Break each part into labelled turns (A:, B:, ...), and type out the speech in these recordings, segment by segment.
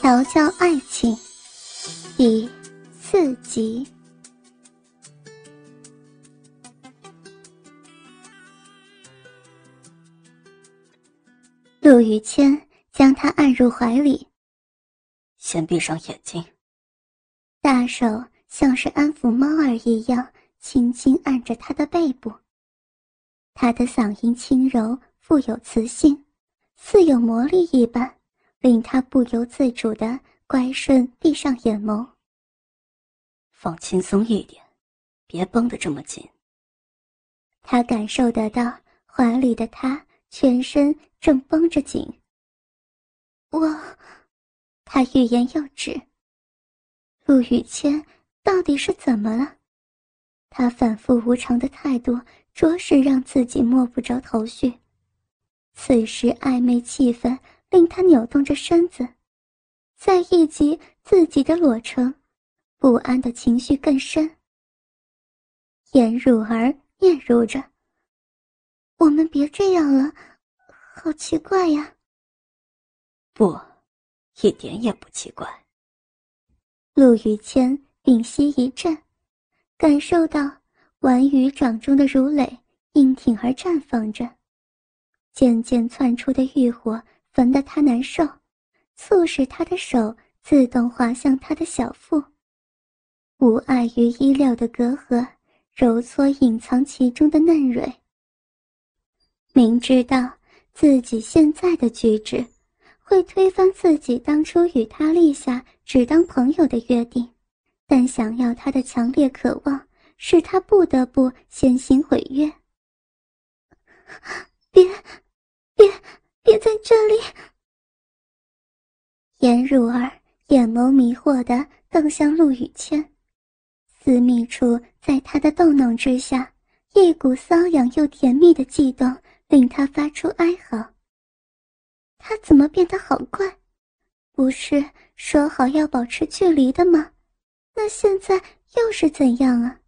A: 调教爱情第四集。陆雨谦将他按入怀里，
B: 先闭上眼睛。
A: 大手像是安抚猫儿一样，轻轻按着他的背部。他的嗓音轻柔，富有磁性，似有魔力一般，令他不由自主的乖顺闭上眼眸。
B: 放轻松一点，别绷得这么紧。
A: 他感受得到怀里的他全身正绷着紧。我，他欲言又止。陆雨谦到底是怎么了？他反复无常的态度。着实让自己摸不着头绪。此时暧昧气氛令他扭动着身子，再一及自己的裸成，不安的情绪更深。颜汝儿嗫嚅着：“我们别这样了，好奇怪呀。”
B: 不，一点也不奇怪。
A: 陆雨谦屏息一阵，感受到。婉瑜掌中的如蕾硬挺而绽放着，渐渐窜出的欲火焚得他难受，促使他的手自动滑向他的小腹，无碍于衣料的隔阂，揉搓隐藏其中的嫩蕊。明知道自己现在的举止会推翻自己当初与他立下只当朋友的约定，但想要他的强烈渴望。使他不得不先行毁约。别，别，别在这里！颜如儿眼眸迷惑的瞪向陆雨谦，私密处在他的逗弄之下，一股瘙痒又甜蜜的悸动令他发出哀嚎。他怎么变得好怪？不是说好要保持距离的吗？那现在又是怎样啊？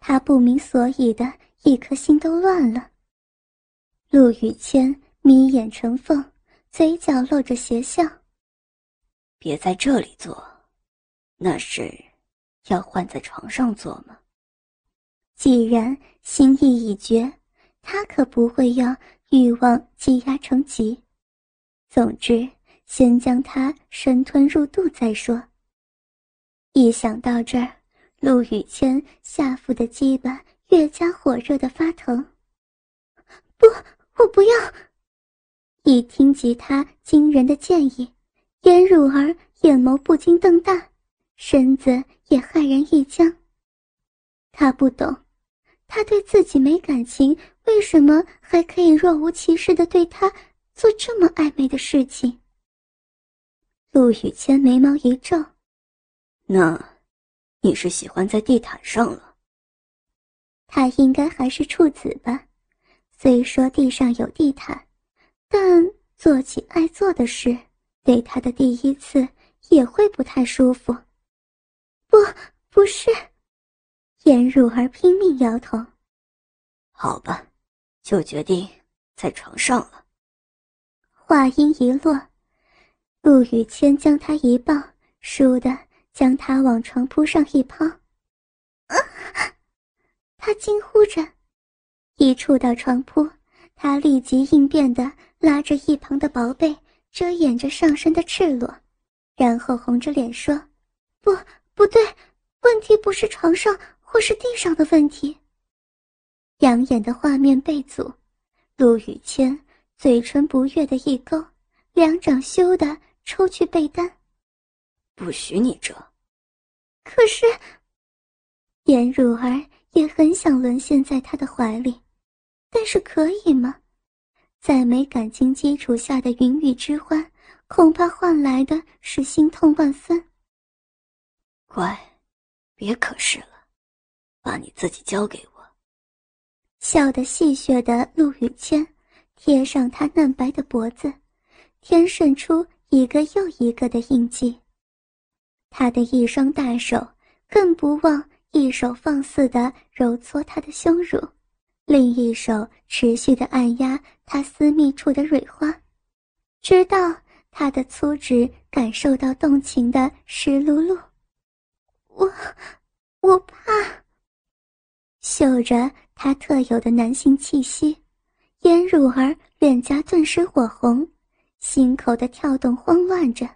A: 他不明所以的一颗心都乱了。陆雨谦眯眼成缝，嘴角露着邪笑。
B: 别在这里做，那是要换在床上做吗？
A: 既然心意已决，他可不会要欲望积压成疾。总之，先将他生吞入肚再说。一想到这儿。陆雨谦下腹的基板越加火热的发疼。不，我不要！一听及他惊人的建议，颜汝儿眼眸不禁瞪大，身子也骇然一僵。他不懂，他对自己没感情，为什么还可以若无其事的对他做这么暧昧的事情？陆雨谦眉毛一皱，
B: 那。你是喜欢在地毯上了？
A: 他应该还是处子吧？虽说地上有地毯，但做起爱做的事，对他的第一次也会不太舒服。不，不是。颜如儿拼命摇头。
B: 好吧，就决定在床上了。
A: 话音一落，陆雨谦将他一抱，倏地。将他往床铺上一抛，啊！他惊呼着，一触到床铺，他立即应变的拉着一旁的薄被遮掩着上身的赤裸，然后红着脸说：“不，不对，问题不是床上或是地上的问题。”养眼的画面被阻，陆雨谦嘴唇不悦的一勾，两掌羞的抽去被单。
B: 不许你遮！
A: 可是，颜汝儿也很想沦陷在他的怀里，但是可以吗？在没感情基础下的云雨之欢，恐怕换来的是心痛万分。
B: 乖，别可是了，把你自己交给我。
A: 笑得戏谑的陆雨谦，贴上他嫩白的脖子，添渗出一个又一个的印记。他的一双大手更不忘一手放肆地揉搓他的胸乳，另一手持续的按压他私密处的蕊花，直到他的粗指感受到动情的湿漉漉。我，我怕。嗅着他特有的男性气息，颜汝儿脸颊顿时火红，心口的跳动慌乱着。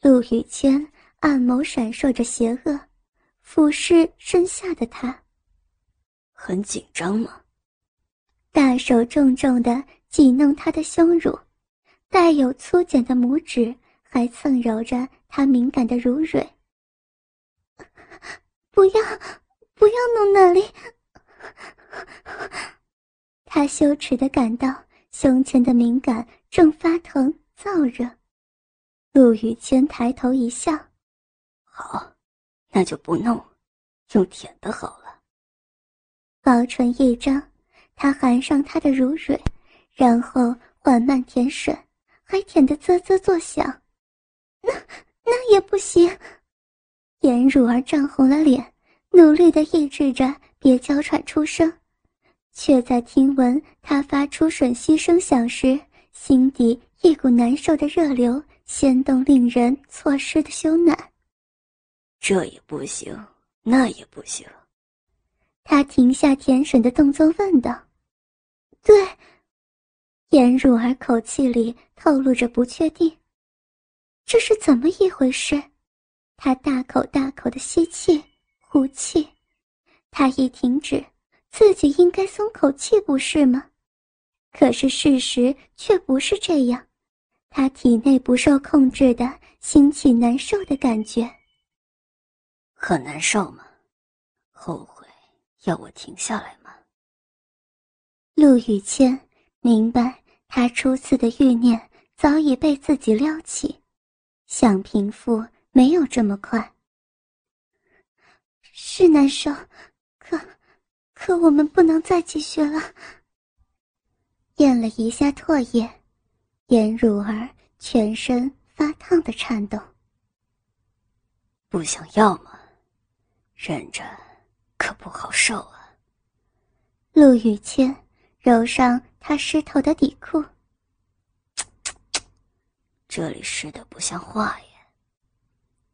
A: 陆羽谦暗眸闪烁着邪恶，俯视身下的他。
B: 很紧张吗？
A: 大手重重的挤弄他的胸乳，带有粗茧的拇指还蹭揉着他敏感的乳蕊。不要，不要弄那里！他羞耻的感到胸前的敏感正发疼燥热。陆雨谦抬头一笑：“
B: 好，那就不弄，用舔的好了。”
A: 薄唇一张，他含上她的乳蕊，然后缓慢舔吮，还舔得啧啧作响。那那也不行。颜如儿涨红了脸，努力的抑制着别娇喘出声，却在听闻他发出吮吸声响时，心底一股难受的热流掀动，令人错失的羞赧。
B: 这也不行，那也不行。
A: 他停下舔吮的动作，问道：“对。”颜汝儿口气里透露着不确定。这是怎么一回事？他大口大口的吸气、呼气，他一停止，自己应该松口气，不是吗？可是事实却不是这样，他体内不受控制的兴起难受的感觉。
B: 很难受吗？后悔要我停下来吗？
A: 陆雨谦明白，他初次的欲念早已被自己撩起，想平复。没有这么快，是难受，可，可我们不能再继续了。咽了一下唾液，颜如儿全身发烫的颤抖。
B: 不想要吗？忍着，可不好受啊。
A: 陆雨谦揉上他湿透的底裤，
B: 这里湿的不像话呀。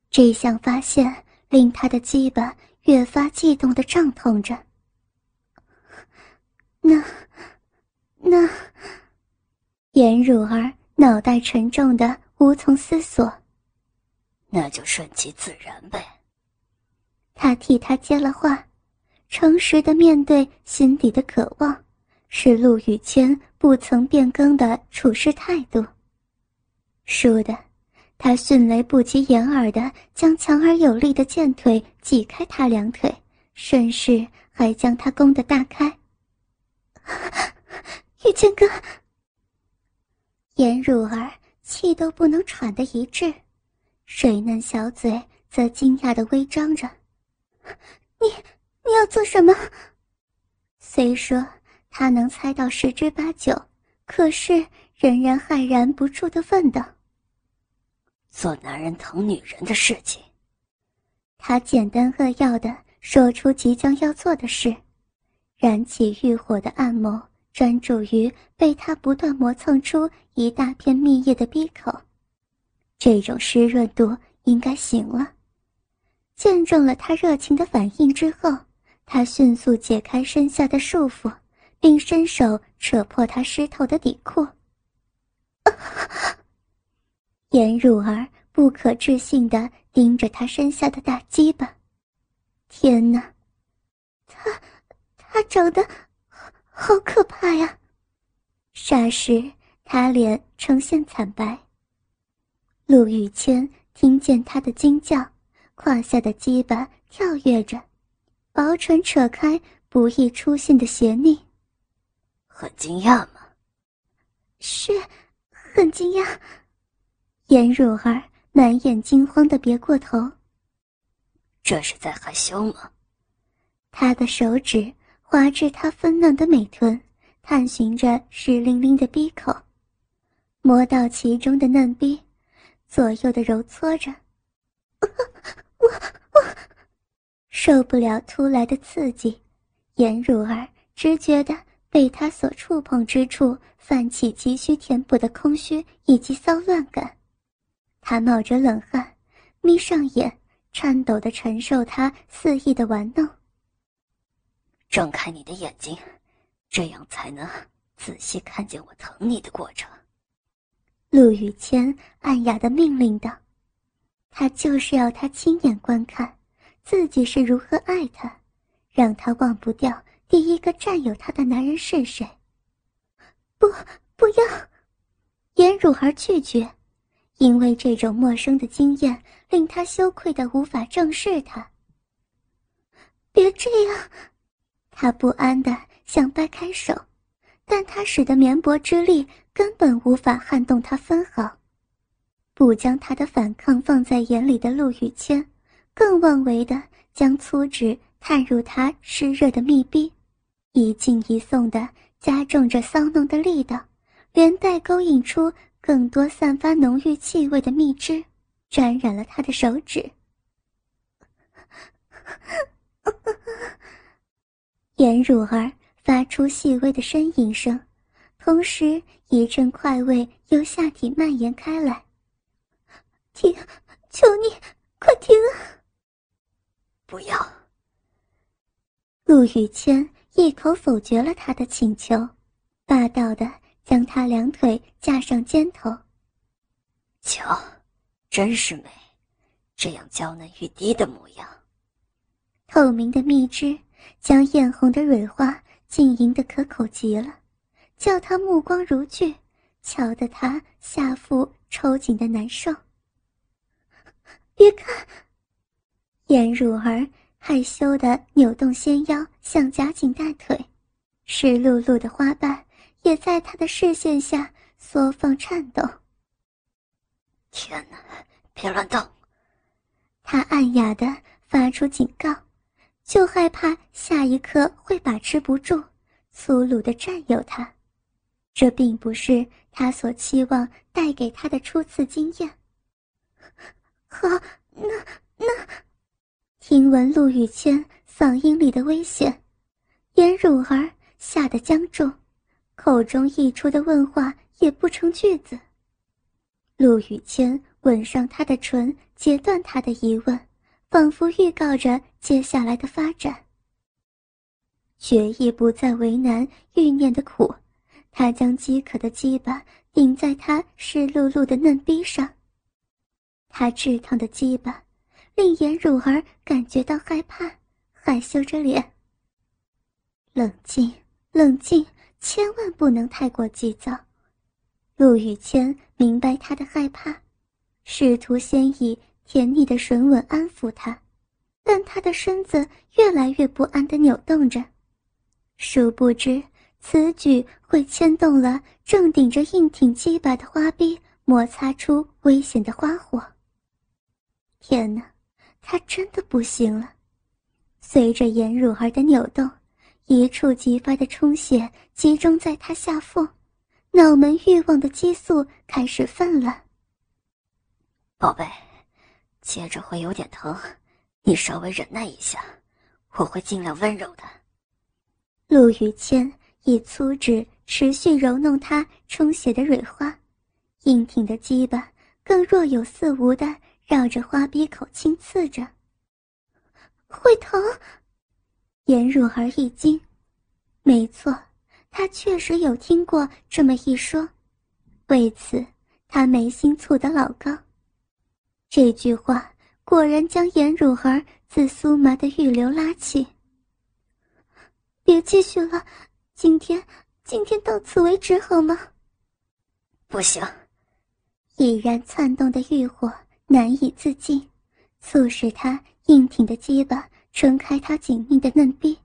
A: 这项发现令他的鸡巴越发悸动的胀痛着。那，那，颜汝儿脑袋沉重的无从思索。
B: 那就顺其自然呗。
A: 他替他接了话，诚实的面对心底的渴望，是陆雨谦不曾变更的处事态度。倏的。他迅雷不及掩耳的将强而有力的剑腿挤开他两腿，顺势还将他攻得大开。玉谦哥，颜汝儿气都不能喘的一滞，水嫩小嘴则惊讶的微张着：“ 你你要做什么？”虽说他能猜到十之八九，可是仍然骇然不住的问道。
B: 做男人疼女人的事情，
A: 他简单扼要的说出即将要做的事，燃起欲火的暗眸专注于被他不断磨蹭出一大片蜜液的闭口，这种湿润度应该行了。见证了他热情的反应之后，他迅速解开身下的束缚，并伸手扯破他湿透的底裤。颜汝儿不可置信地盯着他身下的大鸡巴，天哪，他他长得好可怕呀！霎时，他脸呈现惨白。陆羽谦听见他的惊叫，胯下的鸡巴跳跃着，薄唇扯开不易出现的邪腻。
B: 很惊讶吗？
A: 是，很惊讶。颜如儿满眼惊慌的别过头。
B: 这是在害羞吗？
A: 他的手指滑至她粉嫩的美臀，探寻着湿淋淋的鼻口，摸到其中的嫩逼，左右的揉搓着。我我受不了突来的刺激，颜如儿只觉得被他所触碰之处泛起急需填补的空虚以及骚乱感。他冒着冷汗，眯上眼，颤抖地承受他肆意的玩弄。
B: 睁开你的眼睛，这样才能仔细看见我疼你的过程。
A: 陆雨谦暗哑的命令道：“他就是要他亲眼观看，自己是如何爱他，让他忘不掉第一个占有他的男人是谁。”不，不要！颜汝儿拒绝，因为这种陌生的经验令他羞愧的无法正视他。别这样！他不安的想掰开手，但他使的绵薄之力根本无法撼动他分毫。不将他的反抗放在眼里的陆雨谦，更妄为的将粗指探入他湿热的密闭，一进一送的加重着骚弄的力道，连带勾引出更多散发浓郁气味的蜜汁，沾染了他的手指。颜汝儿发出细微的呻吟声，同时一阵快味由下体蔓延开来。停！求你快停啊！
B: 不要！
A: 陆雨谦一口否决了他的请求，霸道的将他两腿架上肩头。
B: 瞧，真是美，这样娇嫩欲滴的模样。
A: 透明的蜜汁。将艳红的蕊花浸淫的可口极了，叫他目光如炬，瞧得他下腹抽紧的难受。别看，颜汝儿害羞的扭动纤腰，想夹紧大腿，湿漉漉的花瓣也在他的视线下缩放颤抖。
B: 天哪，别乱动！
A: 他暗哑的发出警告。就害怕下一刻会把持不住，粗鲁的占有他，这并不是他所期望带给他的初次经验。好，那那，听闻陆雨谦嗓音里的危险，颜汝儿吓得僵住，口中溢出的问话也不成句子。陆雨谦吻上他的唇，截断他的疑问。仿佛预告着接下来的发展。决意不再为难欲念的苦，他将饥渴的鸡巴顶在他湿漉漉的嫩逼上。他炙烫的鸡巴令颜汝儿感觉到害怕，害羞着脸。冷静，冷静，千万不能太过急躁。陆雨谦明白他的害怕，试图先以。甜腻的舌吻安抚他，但他的身子越来越不安地扭动着，殊不知此举会牵动了正顶着硬挺鸡巴的花臂，摩擦出危险的花火。天哪，他真的不行了！随着颜汝儿的扭动，一触即发的充血集中在他下腹，脑门欲望的激素开始泛滥。
B: 宝贝。接着会有点疼，你稍微忍耐一下，我会尽量温柔的。
A: 陆雨谦以粗指持续揉弄他充血的蕊花，硬挺的鸡巴更若有似无的绕着花鼻口轻刺着。会疼？颜汝儿一惊，没错，他确实有听过这么一说，为此他眉心蹙得老高。这句话果然将颜汝儿自酥麻的玉流拉起。别继续了，今天今天到此为止好吗？
B: 不行，
A: 已然窜动的欲火难以自禁，促使他硬挺的鸡巴撑开他紧密的嫩臂。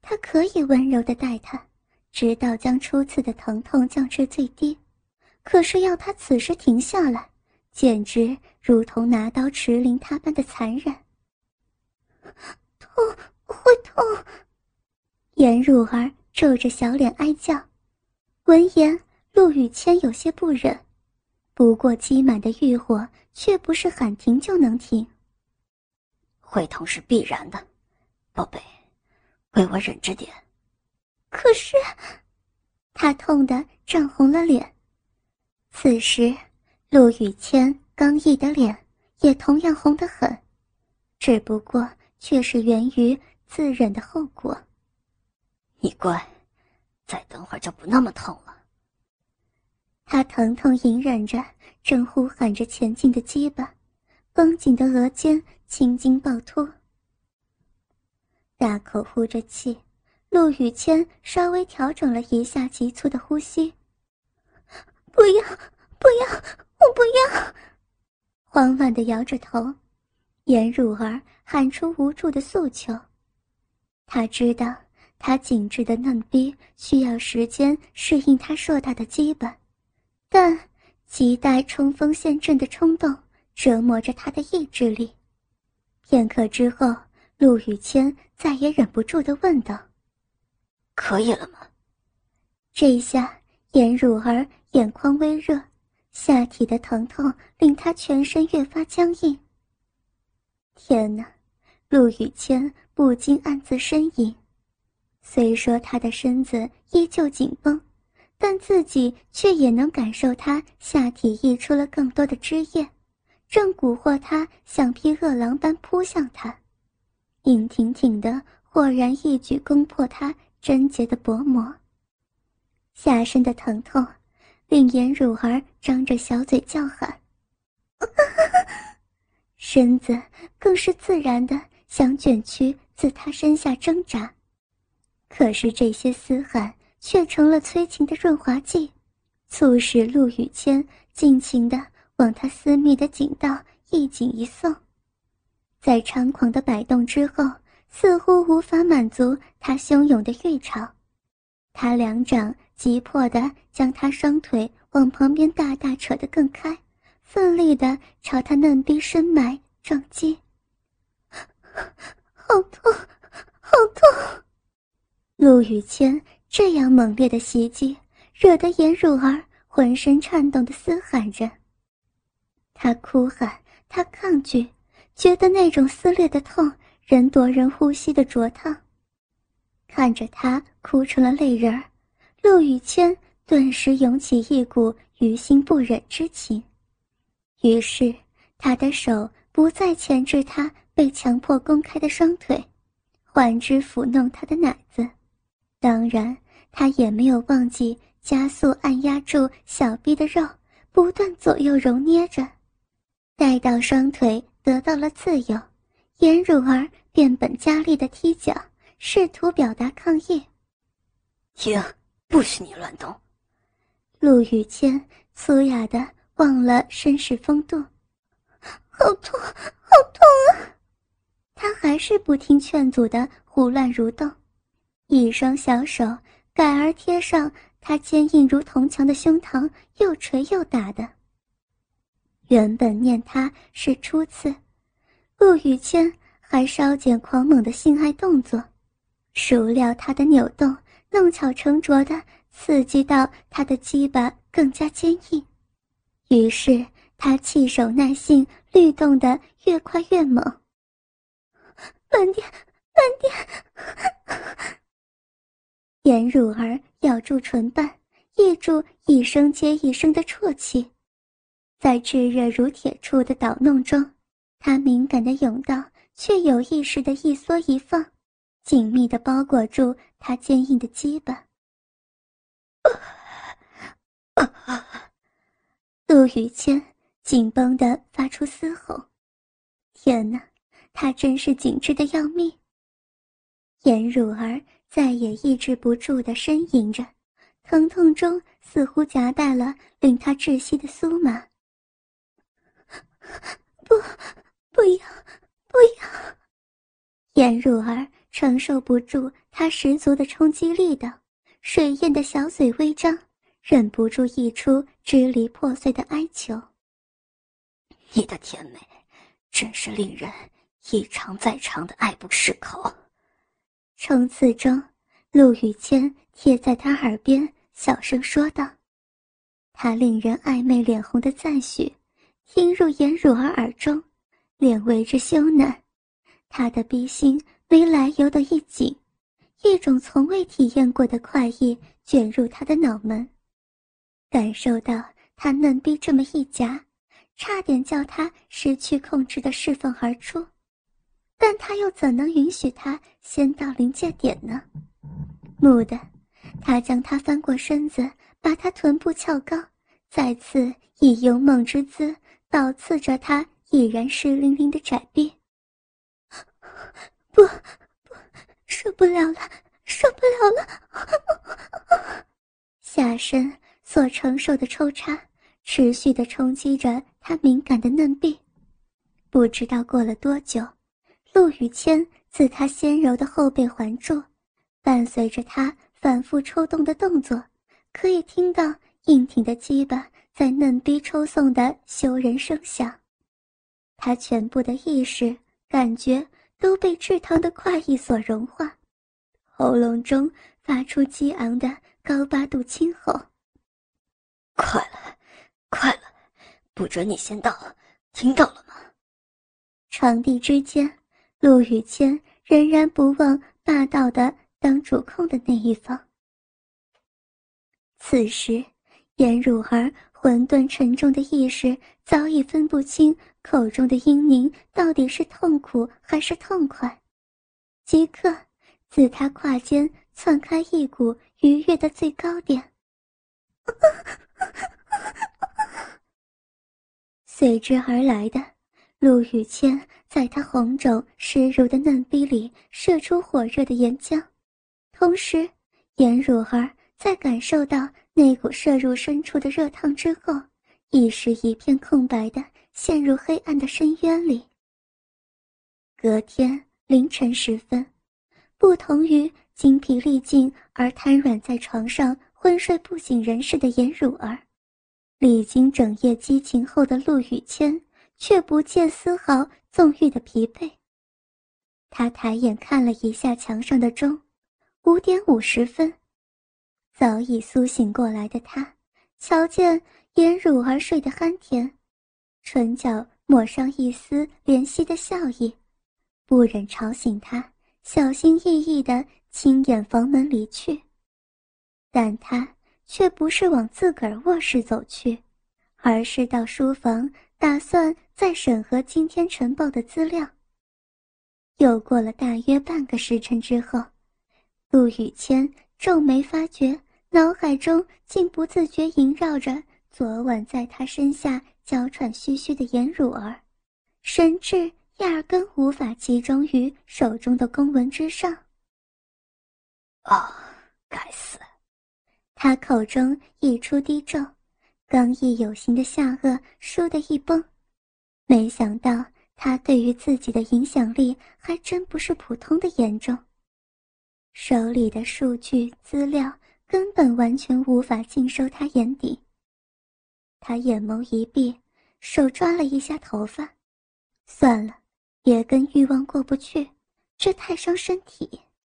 A: 他可以温柔的待他，直到将初次的疼痛降至最低，可是要他此时停下来。简直如同拿刀持灵他般的残忍。痛，会痛！颜汝儿皱着小脸哀叫。闻言，陆雨谦有些不忍，不过积满的欲火却不是喊停就能停。
B: 会痛是必然的，宝贝，为我忍着点。
A: 可是，他痛得涨红了脸。此时，陆雨谦刚毅的脸也同样红得很，只不过却是源于自忍的后果。
B: 你乖，再等会儿就不那么痛了。
A: 他疼痛隐忍着，正呼喊着前进的鸡巴，绷紧的额间青筋暴突。大口呼着气，陆雨谦稍微调整了一下急促的呼吸。不要，不要，我不要！慌乱的摇着头，颜汝儿喊出无助的诉求。他知道，他紧致的嫩逼需要时间适应他硕大的基本，但亟待冲锋陷阵的冲动折磨着他的意志力。片刻之后，陆雨谦再也忍不住的问道：“
B: 可以了吗？”
A: 这下，颜汝儿。眼眶微热，下体的疼痛令他全身越发僵硬。天哪，陆雨谦不禁暗自呻吟。虽说他的身子依旧紧绷，但自己却也能感受他下体溢出了更多的汁液，正蛊惑他像匹饿狼般扑向他，硬挺挺的，豁然一举攻破他贞洁的薄膜。下身的疼痛。令颜汝儿张着小嘴叫喊，身子更是自然的想卷曲自他身下挣扎，可是这些嘶喊却成了催情的润滑剂，促使陆雨谦尽情的往他私密的颈道一紧一送，在猖狂的摆动之后，似乎无法满足他汹涌的欲潮，他两掌。急迫的将他双腿往旁边大大扯得更开，奋力的朝他嫩逼深埋撞击。好痛，好痛！陆雨谦这样猛烈的袭击，惹得颜汝儿浑身颤动的嘶喊着。他哭喊，他抗拒，觉得那种撕裂的痛，人夺人呼吸的灼烫。看着他哭成了泪人儿。陆雨谦顿时涌起一股于心不忍之情，于是他的手不再钳制他被强迫公开的双腿，换之抚弄他的奶子。当然，他也没有忘记加速按压住小臂的肉，不断左右揉捏着。待到双腿得到了自由，颜汝儿变本加厉的踢脚，试图表达抗议。
B: 停！不许你乱动！
A: 陆雨谦粗哑的忘了绅士风度，好痛，好痛啊！他还是不听劝阻的胡乱蠕动，一双小手改而贴上他坚硬如铜墙的胸膛，又捶又打的。原本念他是初次，陆雨谦还稍减狂猛的性爱动作，孰料他的扭动。弄巧成拙的刺激到他的鸡巴更加坚硬，于是他气手耐性律动的越快越猛。慢点，慢点！颜汝儿咬住唇瓣，抑住一声接一声的啜泣，在炙热如铁处的捣弄中，他敏感的甬道却有意识的一缩一放。紧密的包裹住他坚硬的鸡巴。陆雨谦紧绷的发出嘶吼：“天哪，他真是紧致的要命！”颜汝儿再也抑制不住的呻吟着，疼痛中似乎夹带了令他窒息的酥麻。不，不要，不要！颜汝儿。承受不住他十足的冲击力的，水艳的小嘴微张，忍不住溢出支离破碎的哀求。
B: 你的甜美，真是令人一尝再尝的爱不释口。
A: 冲刺中，陆雨谦贴在他耳边小声说道：“他令人暧昧脸红的赞许，听入颜汝儿耳中，脸为之羞赧，他的逼心。没来由的一紧，一种从未体验过的快意卷入他的脑门，感受到他嫩逼这么一夹，差点叫他失去控制的释放而出，但他又怎能允许他先到临界点呢？蓦地，他将他翻过身子，把他臀部翘高，再次以勇猛之姿倒刺着他已然湿淋淋的窄臂。不，不，受不了了，受不了了！下身所承受的抽插，持续的冲击着他敏感的嫩臂。不知道过了多久，陆雨谦自他纤柔的后背环住，伴随着他反复抽动的动作，可以听到硬挺的鸡巴在嫩逼抽送的羞人声响。他全部的意识感觉。都被炙烫的快意所融化，喉咙中发出激昂的高八度轻吼：“
B: 快了，快了，不准你先到，听到了吗？”
A: 床地之间，陆雨谦仍然不忘霸道的当主控的那一方。此时，颜汝儿混沌沉重的意识早已分不清。口中的英宁到底是痛苦还是痛快？即刻，自他胯间窜开一股愉悦的最高点，随之而来的，陆雨谦在他红肿湿濡的嫩逼里射出火热的岩浆，同时，颜如儿在感受到那股射入深处的热烫之后，意识一片空白的。陷入黑暗的深渊里。隔天凌晨时分，不同于精疲力尽而瘫软在床上昏睡不省人事的颜汝儿，历经整夜激情后的陆雨谦却不见丝毫纵欲的疲惫。他抬眼看了一下墙上的钟，五点五十分。早已苏醒过来的他，瞧见颜汝儿睡得酣甜。唇角抹上一丝怜惜的笑意，不忍吵醒他，小心翼翼地轻掩房门离去。但他却不是往自个儿卧室走去，而是到书房，打算再审核今天晨报的资料。又过了大约半个时辰之后，陆雨谦皱眉发觉，脑海中竟不自觉萦绕着昨晚在他身下。娇喘吁吁的颜汝儿，神智压根无法集中于手中的公文之上。
B: 啊，该死！
A: 他口中溢出低咒，刚毅有型的下颚倏地一绷。没想到他对于自己的影响力还真不是普通的严重。手里的数据资料根本完全无法尽收他眼底。他眼眸一闭，手抓了一下头发，算了，也跟欲望过不去，这太伤身体。